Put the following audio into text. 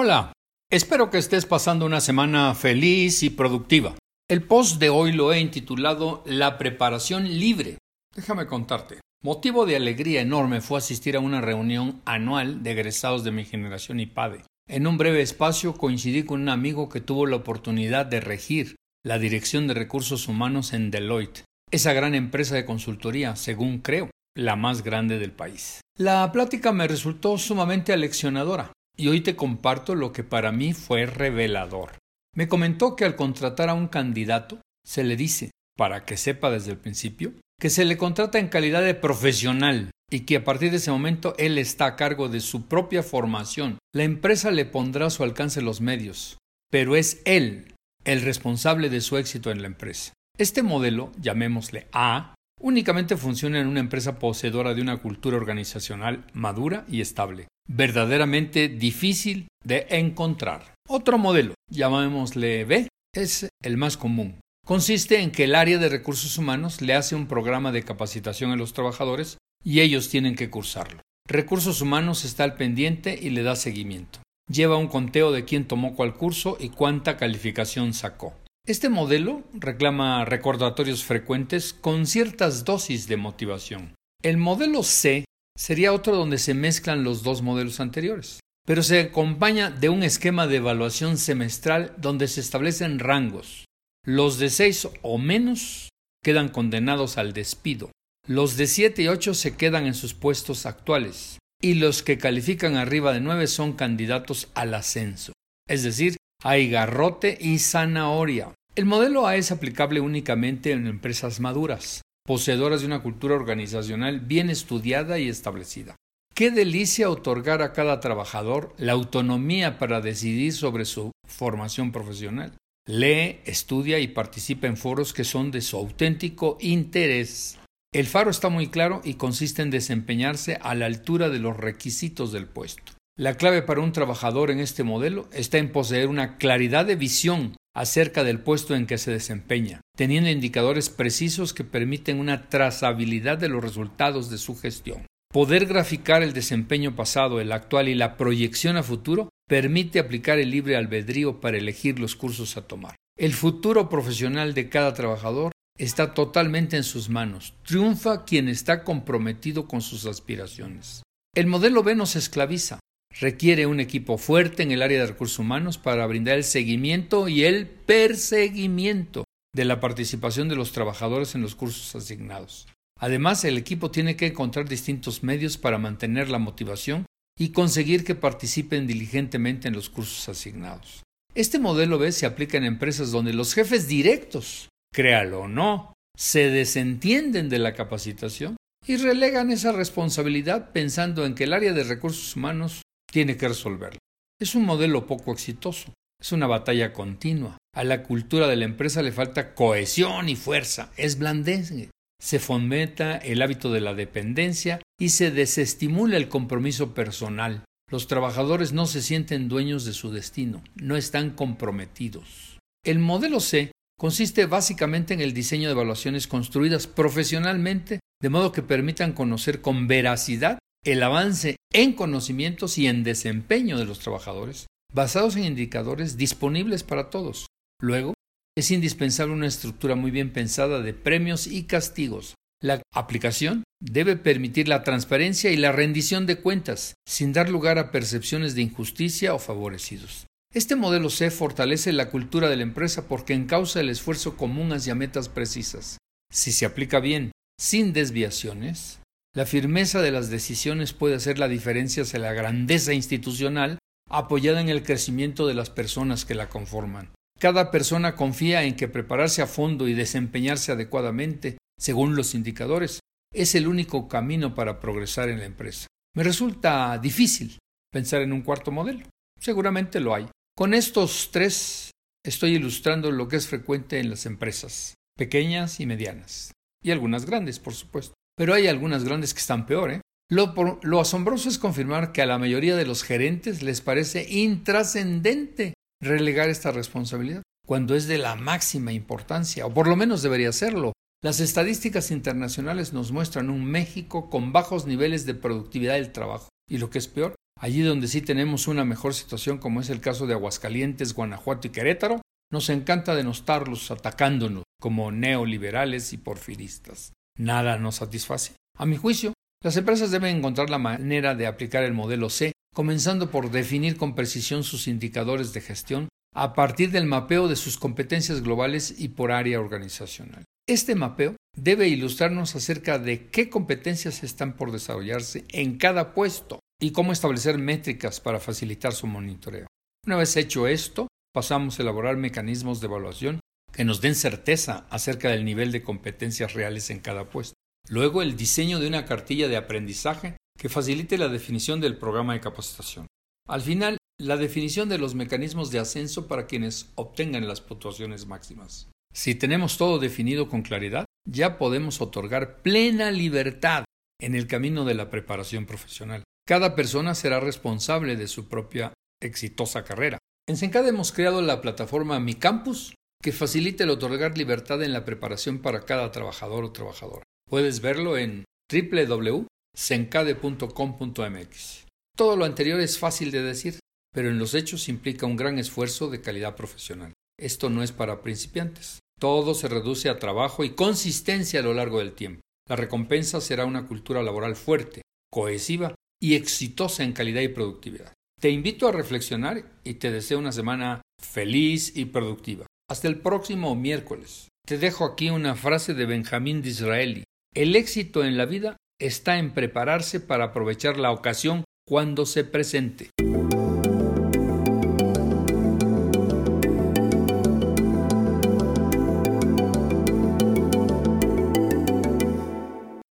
Hola, espero que estés pasando una semana feliz y productiva. El post de hoy lo he intitulado La preparación libre. Déjame contarte. Motivo de alegría enorme fue asistir a una reunión anual de egresados de mi generación IPADE. En un breve espacio coincidí con un amigo que tuvo la oportunidad de regir la Dirección de Recursos Humanos en Deloitte, esa gran empresa de consultoría, según creo, la más grande del país. La plática me resultó sumamente aleccionadora y hoy te comparto lo que para mí fue revelador. Me comentó que al contratar a un candidato se le dice, para que sepa desde el principio, que se le contrata en calidad de profesional y que a partir de ese momento él está a cargo de su propia formación. La empresa le pondrá a su alcance los medios, pero es él el responsable de su éxito en la empresa. Este modelo, llamémosle A, únicamente funciona en una empresa poseedora de una cultura organizacional madura y estable, verdaderamente difícil de encontrar. Otro modelo, llamémosle B, es el más común, consiste en que el área de recursos humanos le hace un programa de capacitación a los trabajadores y ellos tienen que cursarlo. Recursos humanos está al pendiente y le da seguimiento. Lleva un conteo de quién tomó cuál curso y cuánta calificación sacó. Este modelo reclama recordatorios frecuentes con ciertas dosis de motivación. El modelo C sería otro donde se mezclan los dos modelos anteriores, pero se acompaña de un esquema de evaluación semestral donde se establecen rangos. Los de 6 o menos quedan condenados al despido. Los de 7 y 8 se quedan en sus puestos actuales. Y los que califican arriba de 9 son candidatos al ascenso. Es decir, hay garrote y zanahoria. El modelo A es aplicable únicamente en empresas maduras, poseedoras de una cultura organizacional bien estudiada y establecida. Qué delicia otorgar a cada trabajador la autonomía para decidir sobre su formación profesional. Lee, estudia y participa en foros que son de su auténtico interés. El faro está muy claro y consiste en desempeñarse a la altura de los requisitos del puesto. La clave para un trabajador en este modelo está en poseer una claridad de visión acerca del puesto en que se desempeña, teniendo indicadores precisos que permiten una trazabilidad de los resultados de su gestión. Poder graficar el desempeño pasado, el actual y la proyección a futuro permite aplicar el libre albedrío para elegir los cursos a tomar. El futuro profesional de cada trabajador está totalmente en sus manos. Triunfa quien está comprometido con sus aspiraciones. El modelo B nos esclaviza. Requiere un equipo fuerte en el área de recursos humanos para brindar el seguimiento y el perseguimiento de la participación de los trabajadores en los cursos asignados. Además, el equipo tiene que encontrar distintos medios para mantener la motivación y conseguir que participen diligentemente en los cursos asignados. Este modelo B se aplica en empresas donde los jefes directos, créalo o no, se desentienden de la capacitación y relegan esa responsabilidad pensando en que el área de recursos humanos tiene que resolverlo. Es un modelo poco exitoso, es una batalla continua. A la cultura de la empresa le falta cohesión y fuerza, es blandengue se fomenta el hábito de la dependencia y se desestimula el compromiso personal. Los trabajadores no se sienten dueños de su destino, no están comprometidos. El modelo C consiste básicamente en el diseño de evaluaciones construidas profesionalmente de modo que permitan conocer con veracidad el avance en conocimientos y en desempeño de los trabajadores, basados en indicadores disponibles para todos. Luego, es indispensable una estructura muy bien pensada de premios y castigos. La aplicación debe permitir la transparencia y la rendición de cuentas, sin dar lugar a percepciones de injusticia o favorecidos. Este modelo C fortalece la cultura de la empresa porque encausa el esfuerzo común hacia metas precisas. Si se aplica bien, sin desviaciones, la firmeza de las decisiones puede hacer la diferencia hacia la grandeza institucional apoyada en el crecimiento de las personas que la conforman. Cada persona confía en que prepararse a fondo y desempeñarse adecuadamente, según los indicadores, es el único camino para progresar en la empresa. Me resulta difícil pensar en un cuarto modelo. Seguramente lo hay. Con estos tres estoy ilustrando lo que es frecuente en las empresas, pequeñas y medianas, y algunas grandes, por supuesto. Pero hay algunas grandes que están peor. ¿eh? Lo asombroso es confirmar que a la mayoría de los gerentes les parece intrascendente relegar esta responsabilidad, cuando es de la máxima importancia, o por lo menos debería serlo. Las estadísticas internacionales nos muestran un México con bajos niveles de productividad del trabajo, y lo que es peor, Allí donde sí tenemos una mejor situación, como es el caso de Aguascalientes, Guanajuato y Querétaro, nos encanta denostarlos atacándonos como neoliberales y porfiristas. Nada nos satisface. A mi juicio, las empresas deben encontrar la manera de aplicar el modelo C, comenzando por definir con precisión sus indicadores de gestión a partir del mapeo de sus competencias globales y por área organizacional. Este mapeo debe ilustrarnos acerca de qué competencias están por desarrollarse en cada puesto y cómo establecer métricas para facilitar su monitoreo. Una vez hecho esto, pasamos a elaborar mecanismos de evaluación que nos den certeza acerca del nivel de competencias reales en cada puesto. Luego, el diseño de una cartilla de aprendizaje que facilite la definición del programa de capacitación. Al final, la definición de los mecanismos de ascenso para quienes obtengan las puntuaciones máximas. Si tenemos todo definido con claridad, ya podemos otorgar plena libertad en el camino de la preparación profesional. Cada persona será responsable de su propia exitosa carrera. En Sencada hemos creado la plataforma Mi Campus, que facilita el otorgar libertad en la preparación para cada trabajador o trabajadora. Puedes verlo en www.sencade.com.mx. Todo lo anterior es fácil de decir, pero en los hechos implica un gran esfuerzo de calidad profesional. Esto no es para principiantes. Todo se reduce a trabajo y consistencia a lo largo del tiempo. La recompensa será una cultura laboral fuerte, cohesiva y exitosa en calidad y productividad. Te invito a reflexionar y te deseo una semana feliz y productiva. Hasta el próximo miércoles. Te dejo aquí una frase de Benjamín Disraeli. El éxito en la vida está en prepararse para aprovechar la ocasión cuando se presente.